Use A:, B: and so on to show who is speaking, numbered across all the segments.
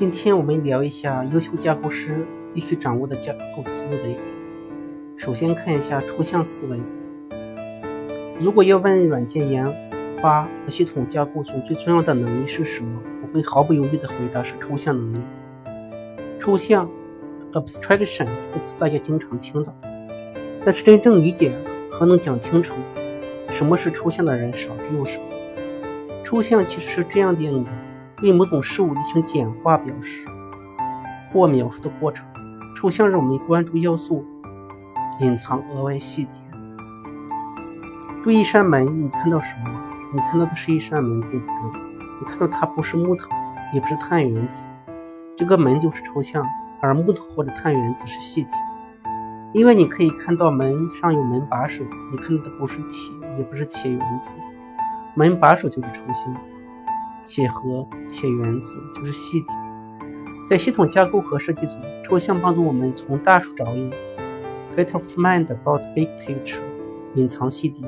A: 今天我们聊一下优秀架构师必须掌握的架构思维。首先看一下抽象思维。如果要问软件研发和系统架构中最重要的能力是什么，我会毫不犹豫的回答是抽象能力。抽象 （abstraction） 这个词大家经常听到，但是真正理解和能讲清楚什么是抽象的人少之又少。抽象其实是这样定义的：对某种事物进行简化表示或描述的过程。抽象让我们关注要素，隐藏额外细节。对一扇门，你看到什么？你看到的是一扇门，对不对？你看到它不是木头，也不是碳原子，这个门就是抽象，而木头或者碳原子是细节。因为你可以看到门上有门把手，你看到的不是铁，也不是铁原子。门把手就是抽象，铁盒、铁原子就是细节。在系统架构和设计中，抽象帮助我们从大处着眼，get off mind about big picture，隐藏细节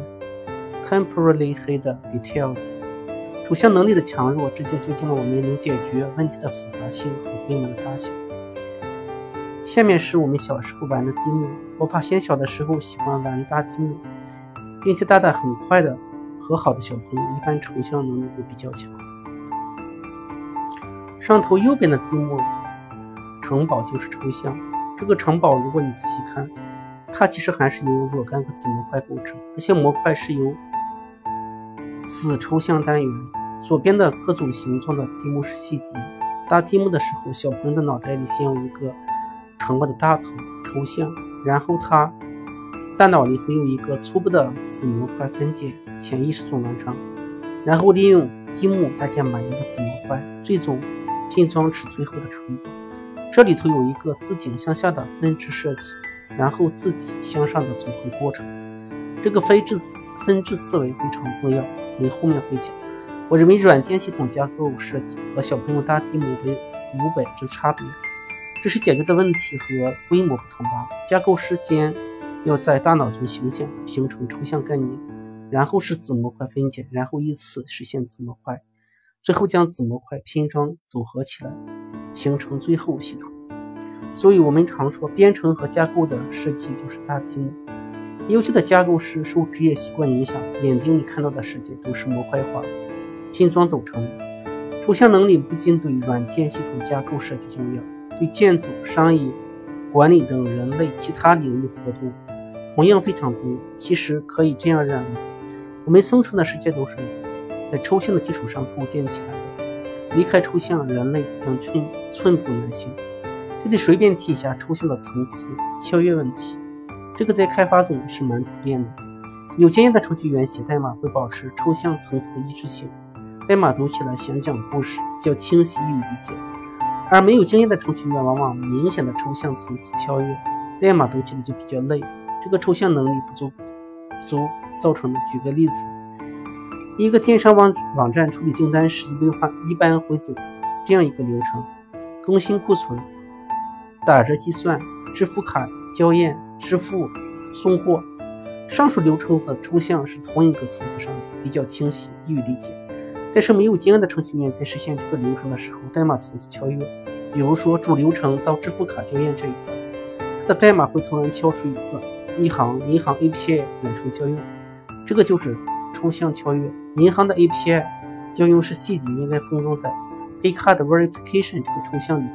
A: ，temporarily hide details。抽象能力的强弱直接决定了我们能解决问题的复杂性和规模的大小。下面是我们小时候玩的积木。我发现小的时候喜欢玩大积木，并且大的很快的。和好的小朋友一般抽象能力都比较强。上头右边的积木城堡就是抽象。这个城堡，如果你仔细看，它其实还是由若干个子模块构成。这些模块是由子抽象单元。左边的各种形状的积木是细节。搭积木的时候，小朋友的脑袋里先有一个城堡的大头抽象，然后他大脑里会有一个初步的子模块分解。潜意识中完成，然后利用积木搭建满一个子模块，最终拼装出最后的成果。这里头有一个自顶向下的分支设计，然后自己向上的组合过程。这个分支分支思维非常重要，我们后面会讲。我认为软件系统架构设计和小朋友搭积木为五百之差别，只是解决的问题和规模不同罢了。架构师先要在大脑中形象形成抽象概念。然后是子模块分解，然后依次实现子模块，最后将子模块拼装组合起来，形成最后系统。所以，我们常说编程和架构的设计就是大积木。优秀的架构师受职业习惯影响，眼睛里看到的世界都是模块化、拼装组成的。抽象能力不仅对软件系统架构设计重要，对建筑、商业、管理等人类其他领域活动同样非常重要。其实可以这样认为。我们生存的世界都是在抽象的基础上构建起来的。离开抽象，人类将寸寸步难行。这里随便提一下抽象的层次跳跃问题，这个在开发中是蛮普遍的。有经验的程序员写代码会保持抽象层次的一致性，代码读起来像讲故事，比较清晰易理解；而没有经验的程序员往往明显的抽象层次跳跃，代码读起来就比较累。这个抽象能力不足，不足。造成的。举个例子，一个电商网网站处理订单时，一般一般会走这样一个流程：更新库存、打折计算、支付卡交验、支付、送货。上述流程的抽象是同一个层次上的，比较清晰易于理解。但是没有经验的程序员在实现这个流程的时候，代码层次跳跃。比如说主流程到支付卡交验这一块，它的代码会突然跳出一段一行银行 API 远程交用。这个就是抽象跳跃。银行的 API 将用是细节，应该封装在 A card verification 这个抽象里。